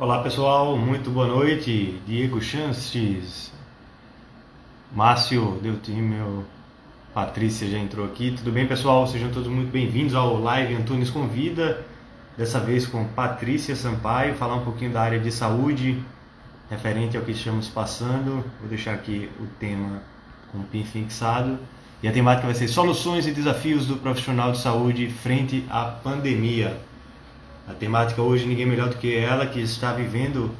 Olá pessoal, muito boa noite. Diego Chances, Márcio Deutímio, Patrícia já entrou aqui. Tudo bem pessoal? Sejam todos muito bem-vindos ao Live Antunes Convida. Dessa vez com Patrícia Sampaio, falar um pouquinho da área de saúde, referente ao que estamos passando. Vou deixar aqui o tema com o PIN fixado. E a temática vai ser soluções e desafios do profissional de saúde frente à pandemia. A temática hoje ninguém melhor do que ela que está vivendo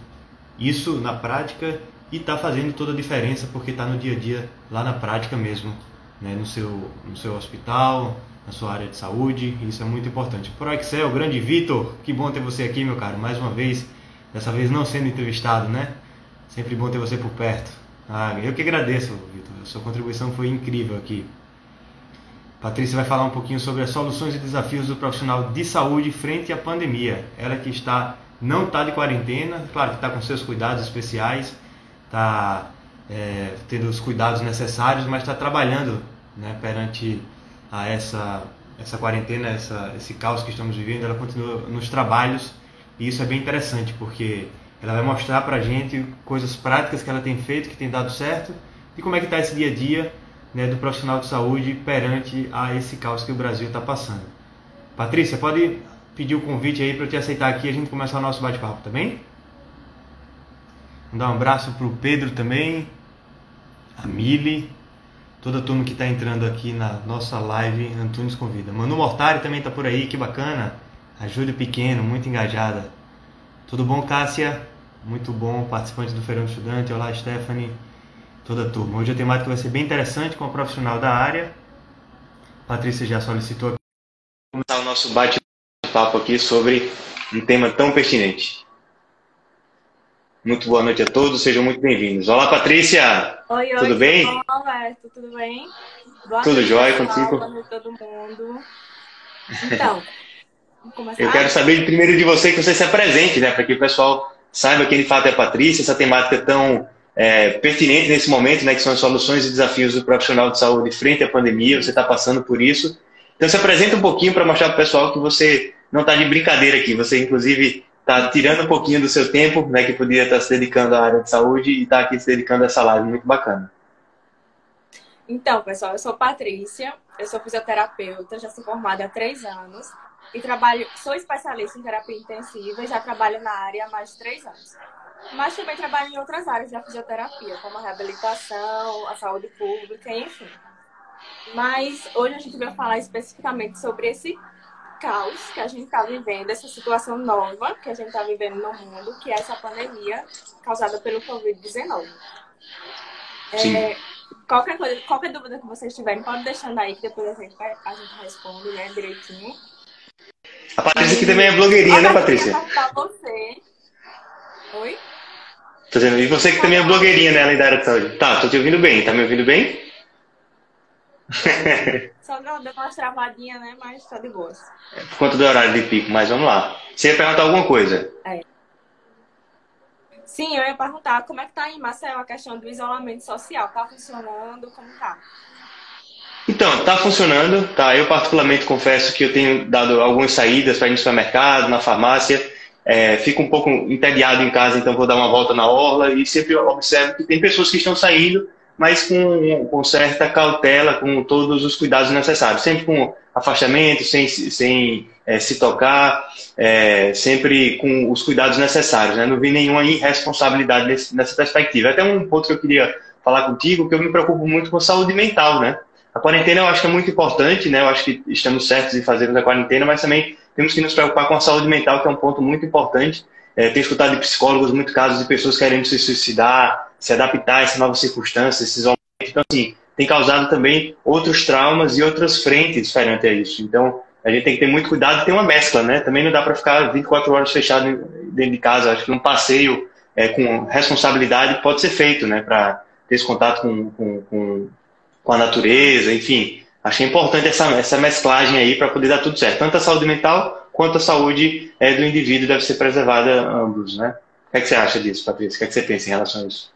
isso na prática e está fazendo toda a diferença porque está no dia a dia lá na prática mesmo, né? no, seu, no seu hospital, na sua área de saúde, isso é muito importante. Pro Excel, grande Vitor, que bom ter você aqui, meu caro, mais uma vez, dessa vez não sendo entrevistado, né? Sempre bom ter você por perto. Ah, eu que agradeço, Vitor, sua contribuição foi incrível aqui. Patrícia vai falar um pouquinho sobre as soluções e desafios do profissional de saúde frente à pandemia. Ela que está não está de quarentena, claro que está com seus cuidados especiais, está é, tendo os cuidados necessários, mas está trabalhando né, perante a essa, essa quarentena, essa, esse caos que estamos vivendo. Ela continua nos trabalhos e isso é bem interessante porque ela vai mostrar para a gente coisas práticas que ela tem feito, que tem dado certo e como é que está esse dia a dia né, do profissional de saúde perante a esse caos que o Brasil está passando. Patrícia, pode pedir o convite aí para eu te aceitar aqui e a gente começar o nosso bate-papo, tá bem? Mandar um abraço para o Pedro também, a Mili, toda a turma que está entrando aqui na nossa live Antunes Convida. Manu Mortari também está por aí, que bacana. A Júlia Pequeno, muito engajada. Tudo bom, Cássia? Muito bom, participante do Feirão Estudante. Olá, Stephanie toda a turma. Hoje a temática vai ser bem interessante com a profissional da área. Patrícia já solicitou começar o nosso bate-papo aqui sobre um tema tão pertinente. Muito boa noite a todos, sejam muito bem-vindos. Olá, Patrícia! Oi, oi, tudo bem? Olá, Alberto, tudo bem? Boa tudo jóia contigo? Boa noite a todo mundo. Então, vamos começar? Eu quero saber primeiro de você que você se apresente, né? Para que o pessoal saiba quem de fato é a Patrícia, essa temática tão é, pertinente nesse momento, né, que são as soluções e desafios do profissional de saúde frente à pandemia, você está passando por isso. Então, se apresenta um pouquinho para mostrar para o pessoal que você não está de brincadeira aqui, você, inclusive, está tirando um pouquinho do seu tempo, né, que poderia estar tá se dedicando à área de saúde e está aqui se dedicando a essa live muito bacana. Então, pessoal, eu sou Patrícia, eu sou fisioterapeuta, já sou formada há três anos e trabalho, sou especialista em terapia intensiva e já trabalho na área há mais de três anos. Mas também trabalho em outras áreas da fisioterapia, como a reabilitação, a saúde pública, enfim. Mas hoje a gente vai falar especificamente sobre esse caos que a gente está vivendo, essa situação nova que a gente está vivendo no mundo, que é essa pandemia causada pelo Covid-19. É, qualquer, coisa, qualquer dúvida que vocês tiverem, pode deixando aí, que depois a gente, a gente responde né, direitinho. A Patrícia aqui também é blogueirinha, né, Patrícia? Você. Oi? Tô dizendo, e você que também é blogueirinha, né, área de saúde. Tá, tô te ouvindo bem. Tá me ouvindo bem? Só deu uma travadinha, né? Mas tá de boa. É, por conta do horário de pico, mas vamos lá. Você ia perguntar alguma coisa? É. Sim, eu ia perguntar como é que tá aí, Marcelo, a questão do isolamento social. Tá funcionando? Como tá? Então, tá funcionando, tá? Eu particularmente confesso que eu tenho dado algumas saídas para ir no supermercado, na farmácia é, fico um pouco entediado em casa, então vou dar uma volta na orla e sempre observo que tem pessoas que estão saindo, mas com, com certa cautela, com todos os cuidados necessários, sempre com afastamento, sem, sem é, se tocar, é, sempre com os cuidados necessários. Né? Não vi nenhuma irresponsabilidade nesse, nessa perspectiva. Até um ponto que eu queria falar contigo, que eu me preocupo muito com saúde mental, né? A quarentena eu acho que é muito importante, né? Eu acho que estamos certos em fazermos a quarentena, mas também temos que nos preocupar com a saúde mental, que é um ponto muito importante. É, escutado de psicólogos muitos casos de pessoas querendo se suicidar, se adaptar a essas novas circunstâncias, esses isolamento. Então, assim, tem causado também outros traumas e outras frentes diferentes a isso. Então, a gente tem que ter muito cuidado e ter uma mescla, né? Também não dá para ficar 24 horas fechado dentro de casa. Acho que um passeio é, com responsabilidade pode ser feito, né? Para ter esse contato com, com, com, com a natureza, enfim. Achei importante essa, essa mesclagem aí para poder dar tudo certo. Tanto a saúde mental quanto a saúde é, do indivíduo deve ser preservada ambos, né? O que, é que você acha disso, Patrícia? O que, é que você pensa em relação a isso?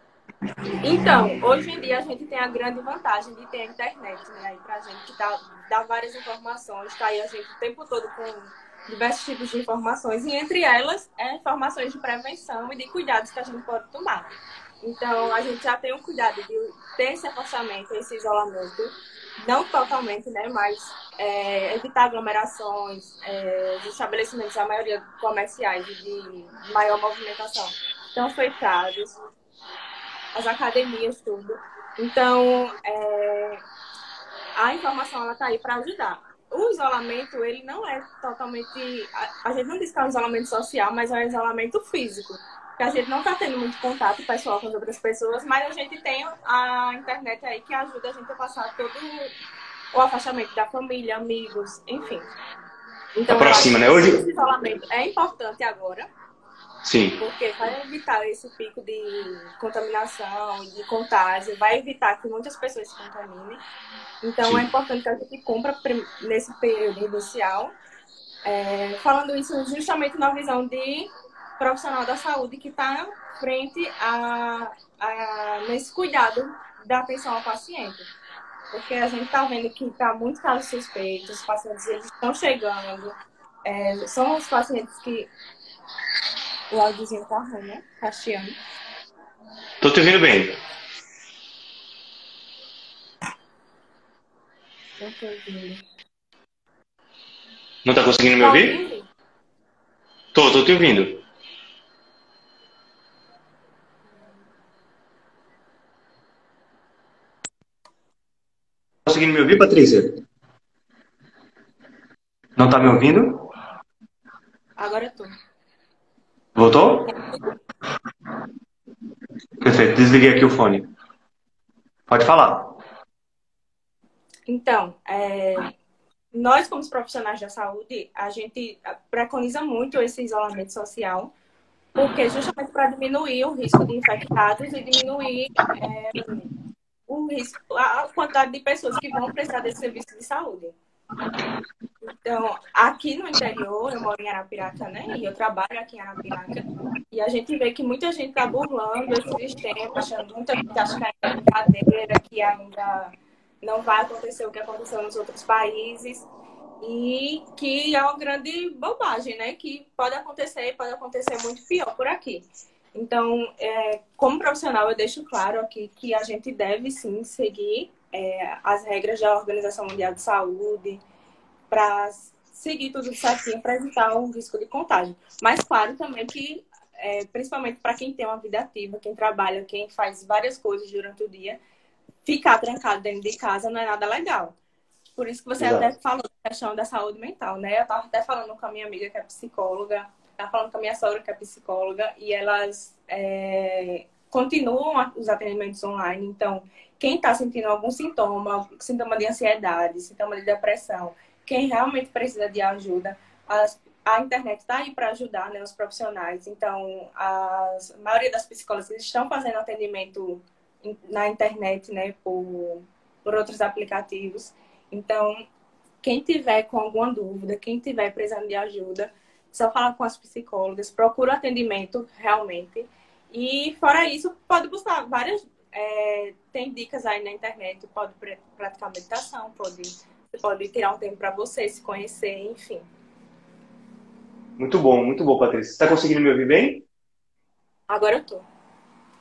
Então, hoje em dia a gente tem a grande vantagem de ter a internet, né? Aí gente que dá, dá várias informações, tá aí a gente o tempo todo com diversos tipos de informações, e entre elas, é informações de prevenção e de cuidados que a gente pode tomar. Então, a gente já tem o cuidado de ter esse afastamento, esse isolamento, não totalmente, né, mas é, evitar aglomerações, é, os estabelecimentos, a maioria comerciais de maior movimentação, estão fechados, as academias, tudo. Então, é, a informação ela está aí para ajudar. O isolamento, ele não é totalmente. A, a gente não diz que é um isolamento social, mas é um isolamento físico. Porque a gente não está tendo muito contato pessoal com as outras pessoas, mas a gente tem a internet aí que ajuda a gente a passar todo o afastamento da família, amigos, enfim. Então, Aproxima, né? Hoje... Esse isolamento é importante agora, Sim. Porque vai evitar esse pico de contaminação, de contágio, vai evitar que muitas pessoas se contaminem. Então Sim. é importante que a gente cumpra nesse período inicial. É, falando isso justamente na visão de profissional da saúde que está frente a, a, nesse cuidado da atenção ao paciente. Porque a gente está vendo que está muito casos suspeitos, os pacientes eles estão chegando, é, são os pacientes que o áudiozinho tá ruim, né? Castiano. Tô te ouvindo bem. Não tô ouvindo. Não tá conseguindo me tá ouvir? Ouvindo? Tô, tô te ouvindo. Conseguindo me ouvir, Patrícia? Não tá me ouvindo? Agora eu tô. Voltou? Perfeito, desliguei aqui o fone. Pode falar. Então, é, nós, como profissionais da saúde, a gente preconiza muito esse isolamento social, porque justamente para diminuir o risco de infectados e diminuir é, o risco, a quantidade de pessoas que vão precisar desse serviço de saúde. Então, aqui no interior, eu moro em Arapiraca, né? E eu trabalho aqui em Arapiraca. E a gente vê que muita gente está burlando esse sistema, achando muita gente acha que é brincadeira, que ainda não vai acontecer o que aconteceu nos outros países. E que é uma grande bobagem, né? Que pode acontecer pode acontecer muito pior por aqui. Então, é, como profissional, eu deixo claro aqui que a gente deve sim seguir é, as regras da Organização Mundial de Saúde, para seguir tudo certinho para evitar o risco de contágio. Mas claro também que, é, principalmente para quem tem uma vida ativa, quem trabalha, quem faz várias coisas durante o dia, ficar trancado dentro de casa não é nada legal. Por isso que você Exato. até falou da questão da saúde mental, né? Eu estava até falando com a minha amiga que é psicóloga, estava falando com a minha sogra que é psicóloga, e elas é, continuam os atendimentos online. Então, quem está sentindo algum sintoma, sintoma de ansiedade, sintoma de depressão, quem realmente precisa de ajuda, as, a internet está aí para ajudar né, os profissionais. Então, as, a maioria das psicólogas estão fazendo atendimento na internet, né, por, por outros aplicativos. Então, quem tiver com alguma dúvida, quem tiver precisando de ajuda, só falar com as psicólogas, procura atendimento realmente. E fora isso, pode buscar várias. É, tem dicas aí na internet, pode praticar meditação, pode pode tirar um tempo para você, se conhecer, enfim. Muito bom, muito bom, Patrícia. Você está conseguindo me ouvir bem? Agora eu tô.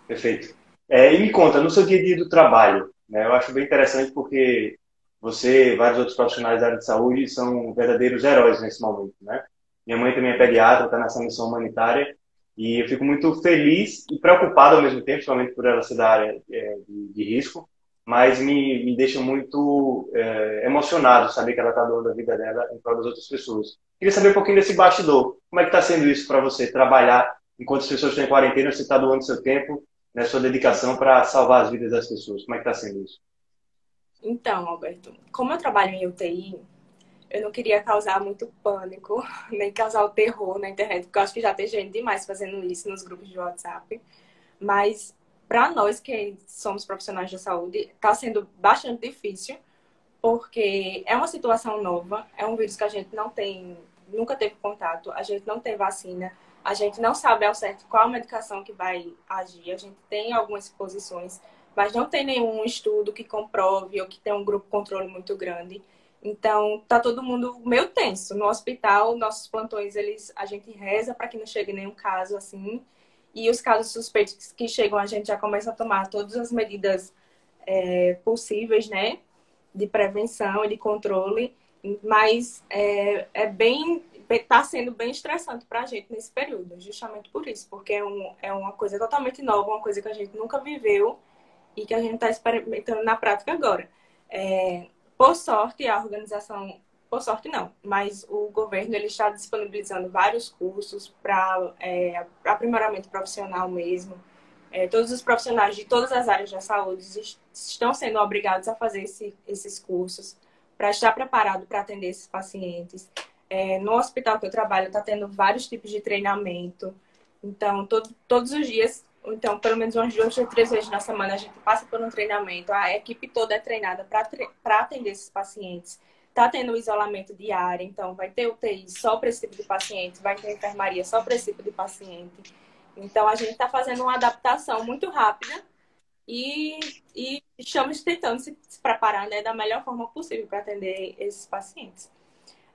Perfeito. É, e me conta, no seu dia a dia do trabalho, né, eu acho bem interessante porque você e vários outros profissionais da área de saúde são verdadeiros heróis nesse momento, né? Minha mãe também é pediatra, está nessa missão humanitária e eu fico muito feliz e preocupado ao mesmo tempo, principalmente por ela ser da área é, de, de risco, mas me, me deixa muito é, emocionado saber que ela está doando a vida dela em prol das outras pessoas. Queria saber um pouquinho desse bastidor. Como é que está sendo isso para você, trabalhar enquanto as pessoas estão em quarentena, você está doando seu tempo, né, sua dedicação para salvar as vidas das pessoas. Como é que está sendo isso? Então, Alberto, como eu trabalho em UTI, eu não queria causar muito pânico, nem causar o terror na internet, porque eu acho que já tem gente demais fazendo isso nos grupos de WhatsApp. Mas para nós que somos profissionais da saúde, está sendo bastante difícil, porque é uma situação nova, é um vírus que a gente não tem, nunca teve contato, a gente não tem vacina, a gente não sabe ao certo qual medicação que vai agir, a gente tem algumas exposições, mas não tem nenhum estudo que comprove ou que tem um grupo controle muito grande. Então, tá todo mundo meio tenso. No hospital, nossos plantões, eles, a gente reza para que não chegue nenhum caso assim. E os casos suspeitos que chegam, a gente já começa a tomar todas as medidas é, possíveis, né? De prevenção e de controle. Mas é, é bem está sendo bem estressante para a gente nesse período, justamente por isso, porque é, um, é uma coisa totalmente nova, uma coisa que a gente nunca viveu e que a gente está experimentando na prática agora. É, por sorte, a organização, por sorte não, mas o governo ele está disponibilizando vários cursos para é, aprimoramento profissional mesmo. É, todos os profissionais de todas as áreas da saúde estão sendo obrigados a fazer esse, esses cursos para estar preparado para atender esses pacientes. É, no hospital que eu trabalho, está tendo vários tipos de treinamento. Então, todo, todos os dias, então, pelo menos umas duas ou três vezes na semana, a gente passa por um treinamento. A equipe toda é treinada para atender esses pacientes. Está tendo isolamento diário, então vai ter UTI só para esse tipo de paciente, vai ter enfermaria só para esse tipo de paciente. Então, a gente está fazendo uma adaptação muito rápida e, e estamos tentando se, preparar né, da melhor forma possível para atender esses pacientes.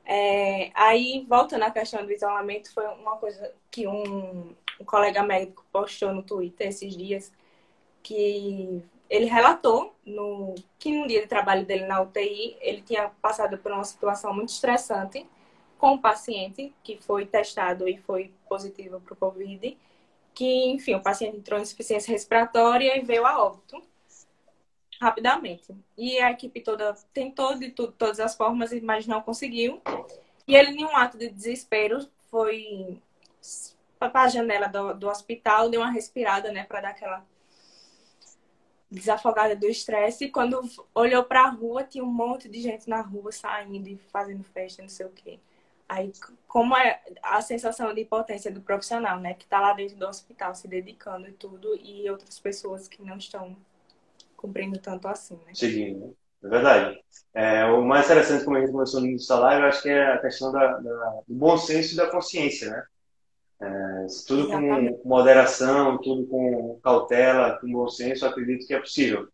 É, aí, voltando à questão do isolamento, foi uma coisa que um, um colega médico postou no Twitter esses dias, que ele relatou no, que no dia de trabalho dele na UTI, ele tinha passado por uma situação muito estressante com um paciente que foi testado e foi positivo para o Covid, que, enfim, o paciente entrou em insuficiência respiratória e veio a óbito rapidamente. E a equipe toda tentou de tudo, todas as formas, mas não conseguiu. E ele, em um ato de desespero, foi para a janela do, do hospital, deu uma respirada, né, para dar aquela desafogada do estresse. E quando olhou para a rua, tinha um monte de gente na rua saindo e fazendo festa, não sei o quê. Aí, como é a sensação de impotência do profissional, né, que está lá dentro do hospital se dedicando e tudo, e outras pessoas que não estão cumprindo tanto assim, né? Seguindo? É verdade. É, o mais interessante, como a gente começou no início da live, eu acho que é a questão da, da, do bom senso e da consciência, né? É, tudo Exatamente. com moderação, tudo com cautela, com bom senso, acredito que é possível.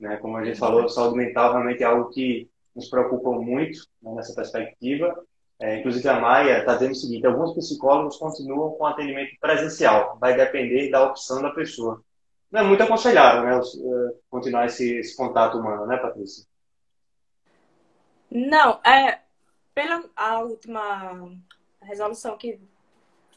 Né? Como a gente falou, a saúde mental realmente é algo que nos preocupa muito né, nessa perspectiva. É, inclusive, a Maia está dizendo o seguinte: alguns psicólogos continuam com atendimento presencial, vai depender da opção da pessoa não é muito aconselhável, né? Eh, continuar esse, esse contato humano, né, Patrícia? Não, é pela a última resolução que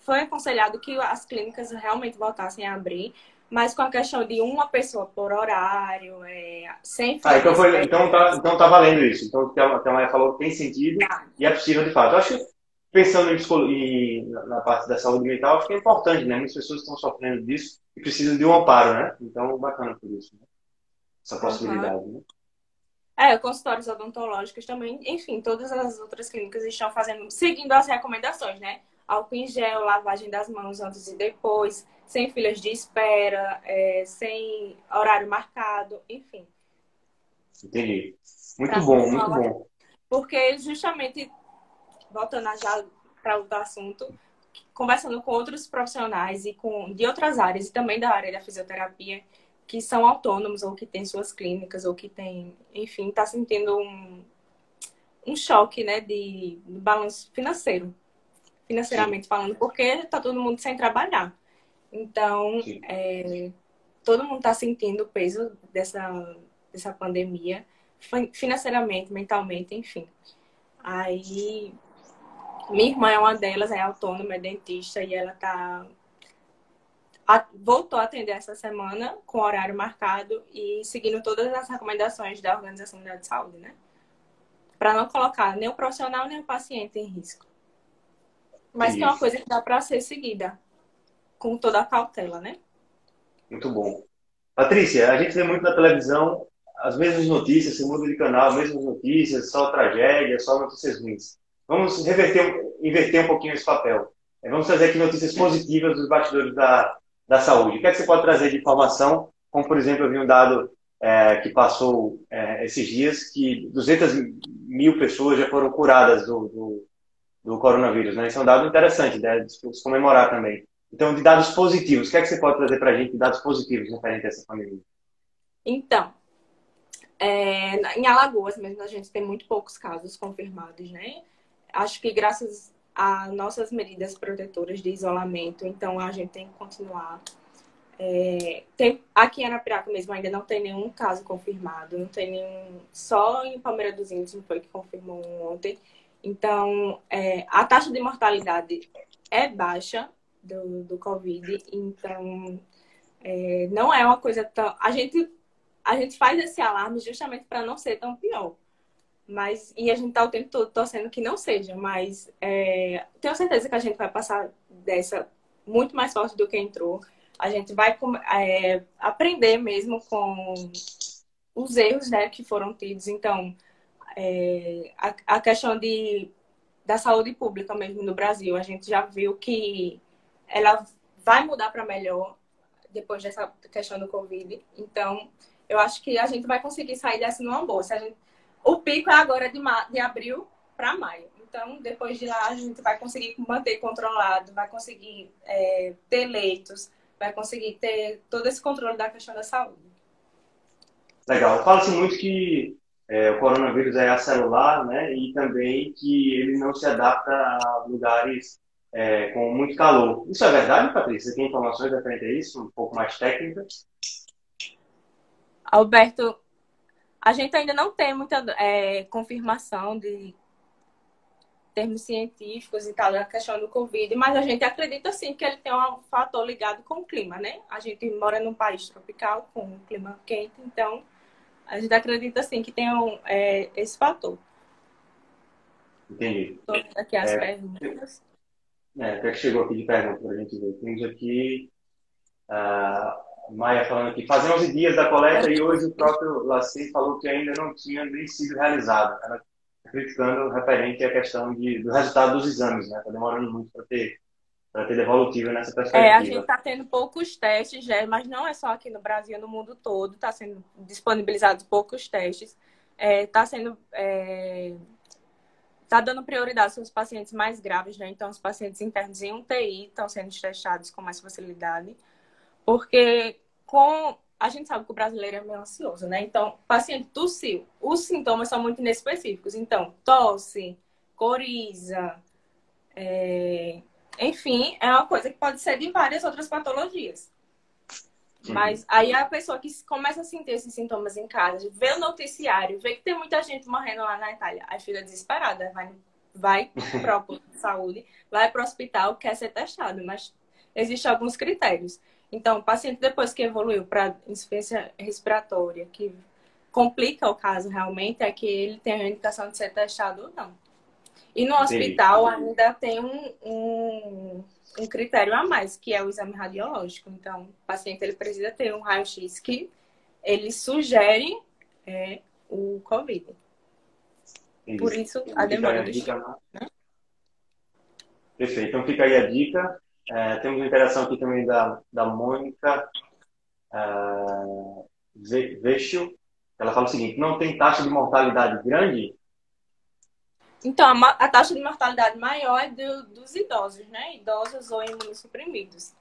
foi aconselhado que as clínicas realmente voltassem a abrir, mas com a questão de uma pessoa por horário, é, sem ah, então, foi, então, tá, então tá valendo isso. Então o que a Maia falou tem sentido ah. e é possível de fato. Eu acho que pensando em, na parte da saúde mental, acho que é importante, né? Muitas pessoas estão sofrendo disso e precisam de um amparo, né? Então, bacana por isso, né? Essa possibilidade, uhum. né? É, consultórios odontológicos também, enfim, todas as outras clínicas estão fazendo, seguindo as recomendações, né? Álcool em gel, lavagem das mãos antes e depois, sem filas de espera, é, sem horário marcado, enfim. Entendi. Muito bom, muito bom. Porque justamente voltando já para outro assunto, conversando com outros profissionais e com de outras áreas e também da área da fisioterapia que são autônomos ou que têm suas clínicas ou que têm, enfim, está sentindo um, um choque, né, de, de balanço financeiro, financeiramente Sim. falando, porque está todo mundo sem trabalhar. Então, é, todo mundo está sentindo o peso dessa, dessa pandemia, financeiramente, mentalmente, enfim. Aí minha irmã é uma delas, é autônoma, é dentista e ela tá voltou a atender essa semana com horário marcado e seguindo todas as recomendações da Organização Mundial de Saúde, né? Para não colocar nem o profissional nem o paciente em risco. Mas Isso. que é uma coisa que dá para ser seguida com toda a cautela, né? Muito bom. Patrícia, a gente vê muito na televisão as mesmas notícias, você muda de canal, as mesmas notícias, só tragédia, só notícias ruins. Vamos reverter, inverter um pouquinho esse papel. É, vamos trazer aqui notícias positivas dos bastidores da, da saúde. O que, é que você pode trazer de informação? Como, por exemplo, eu vi um dado é, que passou é, esses dias, que 200 mil pessoas já foram curadas do, do, do coronavírus. Né? Isso é um dado interessante, né? se comemorar também. Então, de dados positivos, o que é que você pode trazer para a gente de dados positivos referente a essa pandemia? Então, É, em Alagoas mesmo, a gente tem muito poucos casos confirmados, né? Acho que graças a nossas medidas protetoras de isolamento, então a gente tem que continuar. É, tem, aqui em Arapiraca mesmo ainda não tem nenhum caso confirmado, não tem nenhum. Só em Palmeira dos Índios foi que confirmou ontem. Então, é, a taxa de mortalidade é baixa do, do Covid, então é, não é uma coisa tão. A gente, a gente faz esse alarme justamente para não ser tão pior. Mas, e a gente tá o tempo todo torcendo que não seja, mas é, tenho certeza que a gente vai passar dessa muito mais forte do que entrou. A gente vai é, aprender mesmo com os erros né, que foram tidos. Então, é, a, a, questão de, da saúde pública mesmo no Brasil, a gente já viu que ela vai mudar para melhor depois dessa questão do Covid. Então, eu acho que a gente vai conseguir sair dessa numa boa. Gente o pico é agora de, de abril para maio. Então, depois de lá, a gente vai conseguir manter controlado, vai conseguir é, ter leitos, vai conseguir ter todo esse controle da questão da saúde. Legal. Fala-se muito que é, o coronavírus é acelular, né? E também que ele não se adapta a lugares é, com muito calor. Isso é verdade, Patrícia? Você tem informações referente a isso, um pouco mais técnicas? Alberto, a gente ainda não tem muita é, confirmação de termos científicos e tal da questão do Covid, mas a gente acredita sim que ele tem um fator ligado com o clima, né? A gente mora num país tropical com um clima quente, então a gente acredita sim que tem um, é, esse fator. Entendi. Estou aqui as é, perguntas. É, até que chegou aqui de pergunta para a gente ver. Temos aqui. Uh, Maia falando aqui, fazem 11 dias da coleta e hoje o próprio Laci falou que ainda não tinha nem sido realizado. Ela criticando referente à questão de, do resultado dos exames, né? Está demorando muito para ter, para ter devolutiva nessa perspectiva. É, a gente está tendo poucos testes, já, mas não é só aqui no Brasil, no mundo todo, está sendo disponibilizados poucos testes. Está é, tá sendo. É, tá dando prioridade aos pacientes mais graves, né? Então, os pacientes internos em UTI estão sendo testados com mais facilidade. Porque com a gente sabe que o brasileiro é meio ansioso, né? Então, paciente tossiu. Os sintomas são muito inespecíficos. Então, tosse, coriza, é... enfim, é uma coisa que pode ser de várias outras patologias. Sim. Mas aí a pessoa que começa a sentir esses sintomas em casa, vê o noticiário, vê que tem muita gente morrendo lá na Itália, aí fica desesperada, vai, vai para saúde, vai para o hospital, quer ser testado, mas existem alguns critérios. Então, o paciente depois que evoluiu para insuficiência respiratória, que complica o caso realmente, é que ele tem a indicação de ser testado ou não. E no hospital Sim. ainda tem um, um, um, critério a mais, que é o exame radiológico. Então, o paciente ele precisa ter um raio-x que ele sugere é, o COVID. Isso. Por isso, a demora do dica, né? Perfeito. Então, fica aí a dica. É, temos uma interação aqui também da, da Mônica uh, Ela fala o seguinte: não tem taxa de mortalidade grande? Então, a, a taxa de mortalidade maior é do, dos idosos, né? Idosos ou imunossuprimidos.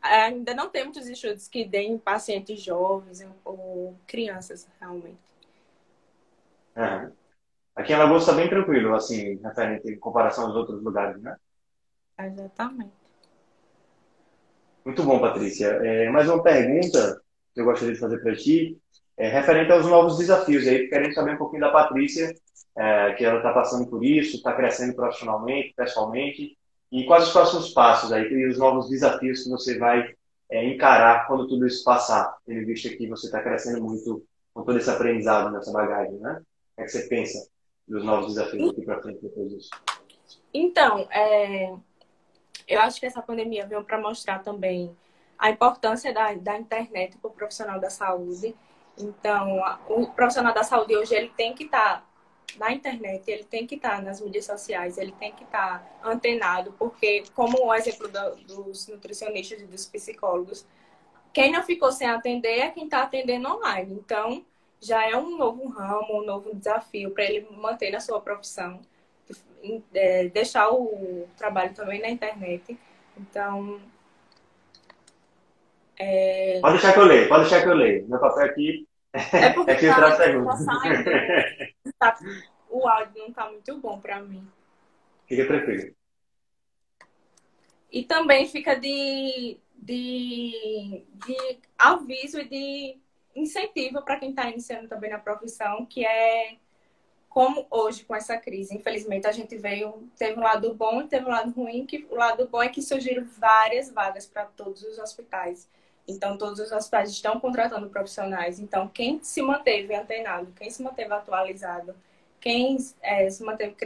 Ainda não tem muitos estudos que deem pacientes jovens ou crianças, realmente. É. Aqui em Alagoas está bem tranquilo, assim, referente em comparação aos outros lugares, né? Exatamente. Muito bom, Patrícia. É, mais uma pergunta que eu gostaria de fazer para ti, é, referente aos novos desafios. Aí, querendo saber um pouquinho da Patrícia, é, que ela está passando por isso, está crescendo profissionalmente, pessoalmente, e quais os próximos passos aí, e os novos desafios que você vai é, encarar quando tudo isso passar, tendo visto que você está crescendo muito com todo esse aprendizado nessa bagagem, né? O que, é que você pensa dos novos desafios aqui para frente depois disso? Então, é, eu acho que essa pandemia veio para mostrar também a importância da, da internet para o profissional da saúde. Então, o profissional da saúde hoje ele tem que estar tá na internet, ele tem que estar tá nas mídias sociais, ele tem que estar tá antenado, porque, como o exemplo do, dos nutricionistas e dos psicólogos, quem não ficou sem atender é quem está atendendo online. Então, já é um novo ramo, um novo desafio para ele manter na sua profissão é, deixar o trabalho também na internet. Então, É... Pode deixar que eu leio, pode deixar que eu leio. Meu papel aqui é, porque é filtrar tá, perguntas. Tá, o áudio não tá muito bom para mim. Fica tranquilo. E também fica de, de, de aviso e de incentivo para quem está iniciando também na profissão, que é como hoje com essa crise. Infelizmente a gente veio, teve um lado bom e teve um lado ruim, que o lado bom é que surgiram várias vagas para todos os hospitais. Então todos os hospitais estão contratando profissionais. Então quem se manteve antenado, quem se manteve atualizado, quem é, se manteve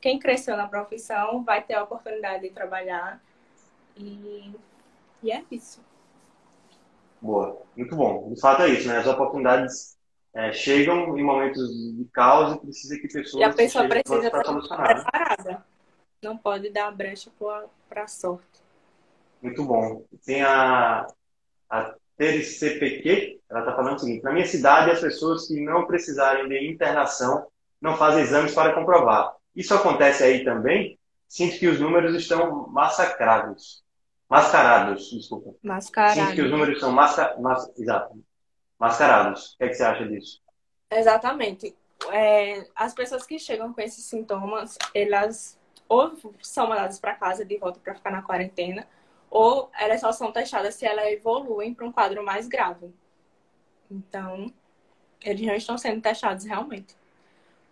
quem cresceu na profissão vai ter a oportunidade de trabalhar e, e é isso. Boa, muito bom. De fato é isso, né? As oportunidades é, chegam em momentos de caos e precisa que pessoas. E a pessoa precisa estar preparada. Não pode dar brecha para a sorte. Muito bom. Tem a, a TRCPQ, ela está falando o seguinte: na minha cidade, as pessoas que não precisarem de internação não fazem exames para comprovar. Isso acontece aí também? Sinto que os números estão massacrados. Mascarados, desculpa. Mascarados. Sinto que os números são masca... Mas... Exato. mascarados. O que, é que você acha disso? Exatamente. É, as pessoas que chegam com esses sintomas, elas ou são mandadas para casa de volta para ficar na quarentena, ou elas só são testadas se elas evoluem para um quadro mais grave. Então, eles não estão sendo testados realmente.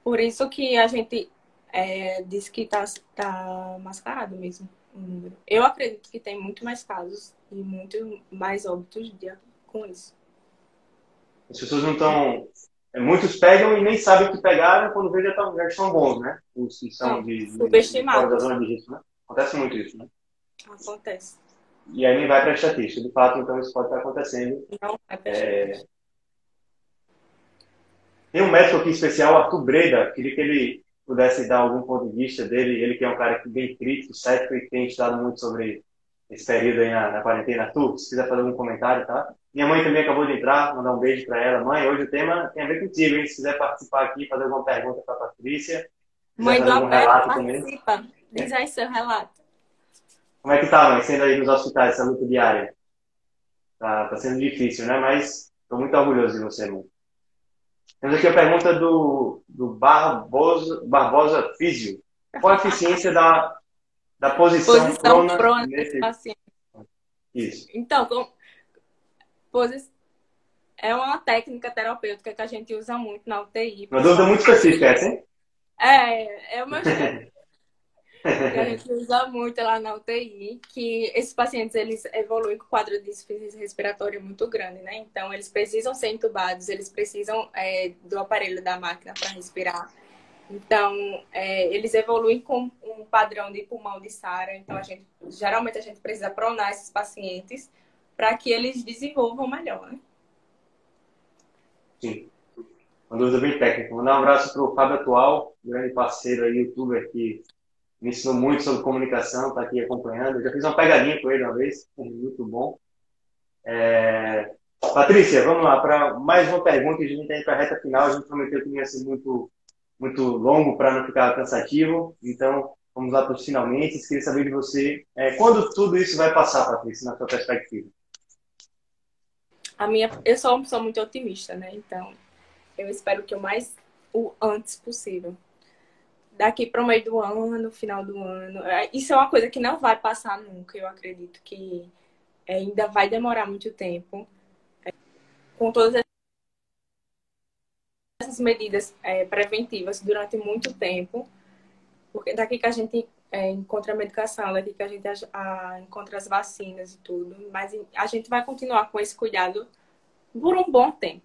Por isso que a gente é, diz que está tá mascarado mesmo o número. Eu acredito que tem muito mais casos e muito mais óbitos de, com isso. As pessoas não estão. É, muitos pegam e nem sabem o que pegaram, quando vê já, tão, já estão bons, né? Os que são de, de, subestimados. da zona de risco, né? Acontece muito isso, né? Acontece. E aí nem vai para a estatística. De fato, então isso pode estar acontecendo. Não é para é... Tem um médico aqui especial, Arthur Breda, queria que ele pudesse dar algum ponto de vista dele, ele que é um cara bem crítico, cético e tem estudado muito sobre esse período aí na, na quarentena. Arthur, se quiser fazer algum comentário, tá? Minha mãe também acabou de entrar, mandar um beijo para ela. Mãe, hoje o tema tem a ver contigo, hein? Se quiser participar aqui, fazer alguma pergunta para a Patrícia. Mãe do Alberto, participa. Também. Diz aí seu relato. Como é que tá, mãe, sendo aí nos hospitais, essa luta diária? Tá, tá sendo difícil, né? Mas estou muito orgulhoso de você, mãe. Temos aqui a pergunta do, do Barbosa, Barbosa Físio. Qual a eficiência da, da posição, posição prona, prona nesse paciente? Isso. Então, com, posi... é uma técnica terapêutica que a gente usa muito na UTI. Uma dúvida muito específica essa, hein? É, é o meu que a gente usa muito lá na UTI, que esses pacientes eles evoluem com quadro de insuficiência respiratória muito grande, né? Então eles precisam ser entubados, eles precisam é, do aparelho da máquina para respirar. Então é, eles evoluem com um padrão de pulmão de Sara. Então a gente geralmente a gente precisa pronar esses pacientes para que eles desenvolvam melhor, né? Sim. Uma dúvida bem técnica. Mandar um abraço para o Fábio Atual, grande parceiro aí, youtuber que me ensinou muito sobre comunicação, está aqui acompanhando. Eu já fiz uma pegadinha com ele uma vez, muito bom. É... Patrícia, vamos lá para mais uma pergunta. A gente está indo para a reta final. A gente prometeu que não ia ser muito, muito longo para não ficar cansativo. Então, vamos lá para os finalmente. Queria saber de você é, quando tudo isso vai passar, Patrícia, na sua perspectiva. A minha, eu sou uma pessoa muito otimista, né? Então, eu espero que o mais o antes possível daqui para o meio do ano, final do ano. É, isso é uma coisa que não vai passar nunca. Eu acredito que ainda vai demorar muito tempo. É, com todas essas medidas é, preventivas durante muito tempo, porque daqui que a gente é, encontra a medicação, daqui que a gente a, a, encontra as vacinas e tudo, mas a gente vai continuar com esse cuidado por um bom tempo.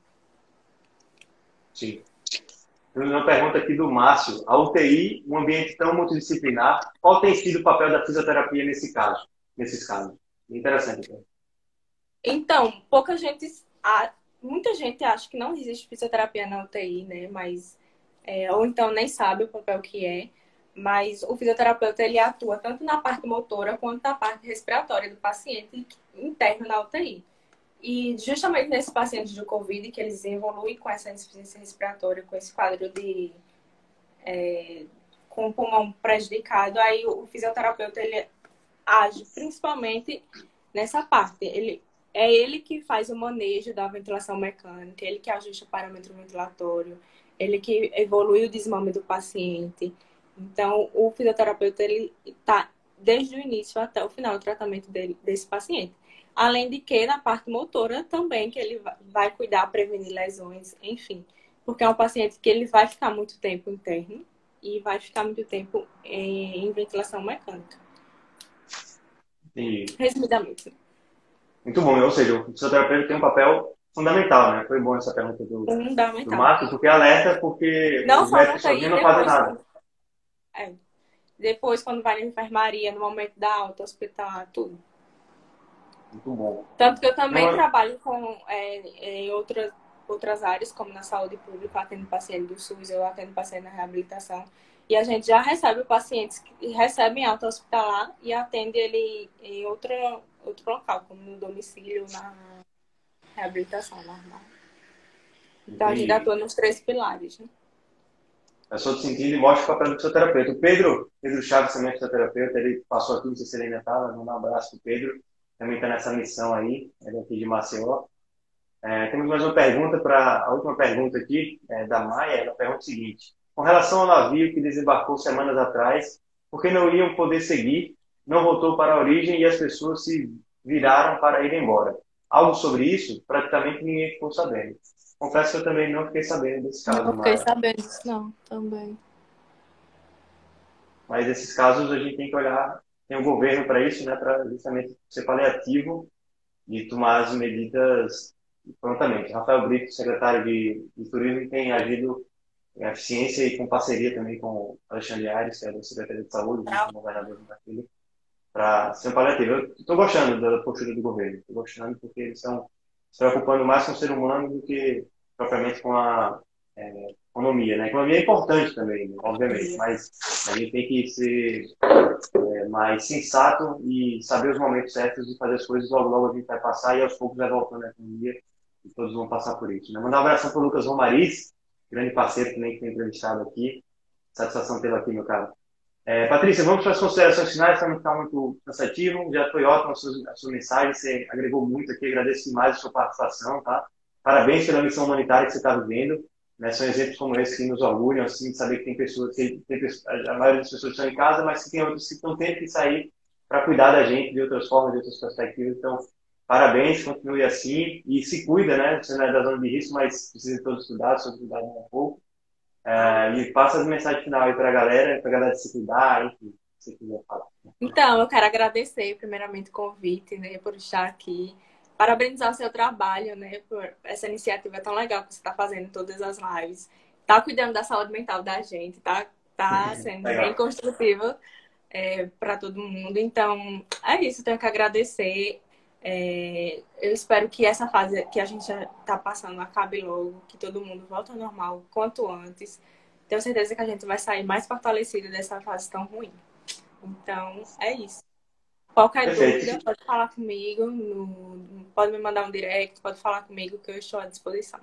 Sim. Uma pergunta aqui do Márcio. A UTI, um ambiente tão multidisciplinar, qual tem sido o papel da fisioterapia nesse caso, nesses casos? Interessante. Então, então pouca gente, muita gente acha que não existe fisioterapia na UTI, né? Mas é, ou então nem sabe o papel que é. Mas o fisioterapeuta ele atua tanto na parte motora quanto na parte respiratória do paciente interno na UTI. E justamente nesses pacientes de Covid, que eles evoluem com essa insuficiência respiratória, com esse quadro de. É, com o pulmão prejudicado, aí o fisioterapeuta ele age principalmente nessa parte. Ele É ele que faz o manejo da ventilação mecânica, ele que ajusta o parâmetro ventilatório, ele que evolui o desmame do paciente. Então, o fisioterapeuta ele está desde o início até o final do tratamento dele, desse paciente. Além de que na parte motora também que ele vai cuidar, prevenir lesões, enfim. Porque é um paciente que ele vai ficar muito tempo interno e vai ficar muito tempo em, em ventilação mecânica. Resumidamente. Muito bom, ou seja, o fisioterapeuta tem um papel fundamental, né? Foi bom essa pergunta do, do Marco, porque alerta, porque não os médicos sozinhos não fazem nada. É. Depois, quando vai na enfermaria, no momento da alta, hospital, tudo. Muito bom. Tanto que eu também não... trabalho com, é, em outras, outras áreas, como na saúde pública, atendo paciente do SUS, eu atendo paciente na reabilitação. E a gente já recebe pacientes que recebem alta hospitalar e atende ele em outro, outro local, como no domicílio, na reabilitação normal. Então, e... a gente atua nos três pilares, né? Eu sou do sentido e mostra o papel do fisioterapeuta. O Pedro, Pedro Chaves também é fisioterapeuta, ele passou aqui, não sei se ele ainda estava, um abraço para o Pedro, também está nessa missão aí, é aqui de Maceió. É, temos mais uma pergunta para a última pergunta aqui, é, da Maia, ela pergunta o seguinte, com relação ao navio que desembarcou semanas atrás, por que não iam poder seguir, não voltou para a origem e as pessoas se viraram para ir embora? Algo sobre isso, praticamente ninguém ficou sabendo. Confesso que eu também não fiquei sabendo desse caso. Não fiquei sabendo disso, não, também. Mas esses casos a gente tem que olhar, tem um governo para isso, né, para justamente ser paliativo e tomar as medidas prontamente. Rafael Brito, secretário de, de Turismo, tem agido em eficiência e com parceria também com Alexandre Aires, que é do Secretaria de Saúde, o governador do para ser um paliativo. Eu estou gostando da postura do governo, estou gostando porque eles estão se preocupando mais com o ser humano do que propriamente com a é, economia. Né? Economia é importante também, obviamente, mas a gente tem que ser é, mais sensato e saber os momentos certos de fazer as coisas. Logo, logo a gente vai passar e aos poucos vai voltando a economia e todos vão passar por isso. Né? Mandar um abraço para o Lucas Romariz, grande parceiro também que tem entrevistado aqui. Satisfação tê-lo aqui, meu cara. É, Patrícia, vamos para as considerações finais, para não ficar muito cansativo. Já foi ótimo a sua, a sua, mensagem, você agregou muito aqui, agradeço demais a sua participação, tá? Parabéns pela missão humanitária que você está vivendo. Né? São exemplos como esse que nos orgulham, assim, de saber que tem pessoas, que tem, a maioria das pessoas estão em casa, mas que tem outras que estão tendo que sair para cuidar da gente de outras formas, de outras perspectivas. Então, parabéns, continue assim e se cuida, né? Você não é da zona de risco, mas precisa todos todos os cuidados um pouco. Uh, e passa as mensagens final aí para a galera, para a galera se cuidar, enfim, se quiser falar. Então, eu quero agradecer primeiramente o convite, né, por estar aqui. Parabenizar o seu trabalho, né, por essa iniciativa tão legal que você está fazendo todas as lives. Tá cuidando da saúde mental da gente, tá, tá sendo bem construtivo é, para todo mundo. Então, é isso, tenho que agradecer. É, eu espero que essa fase que a gente está passando acabe logo, que todo mundo volte ao normal quanto antes. Tenho certeza que a gente vai sair mais fortalecido dessa fase tão ruim. Então, é isso. Qualquer Perfeito. dúvida, pode falar comigo, no, pode me mandar um direct, pode falar comigo que eu estou à disposição.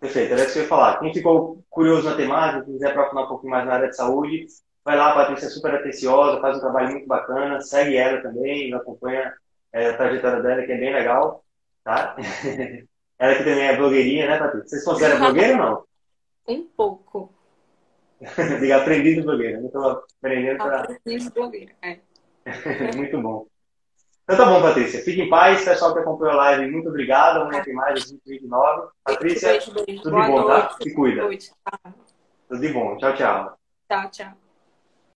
Perfeito, era isso que eu ia falar. Quem ficou curioso na temática, quiser aprofundar um pouquinho mais na área de saúde, vai lá, a Patrícia é super atenciosa, faz um trabalho muito bacana, segue ela também, acompanha é, a trajetória dela, que é bem legal, tá? ela que também é blogueirinha, né, Patrícia? Vocês consideram blogueira ou não? Um pouco. Diga aprendiz blogueira. Eu estou aprendendo para... Aprendiz blogueira, é. muito bom. Então tá bom, Patrícia. Fique em paz, pessoal que acompanhou a live. Muito obrigado. Amanhã tem mais, às 20h29. Patrícia, beijo, beijo. tudo Boa de bom, tá? noite. tá? Se cuida. Tudo de bom. Tchau, tchau. Tchau, tchau.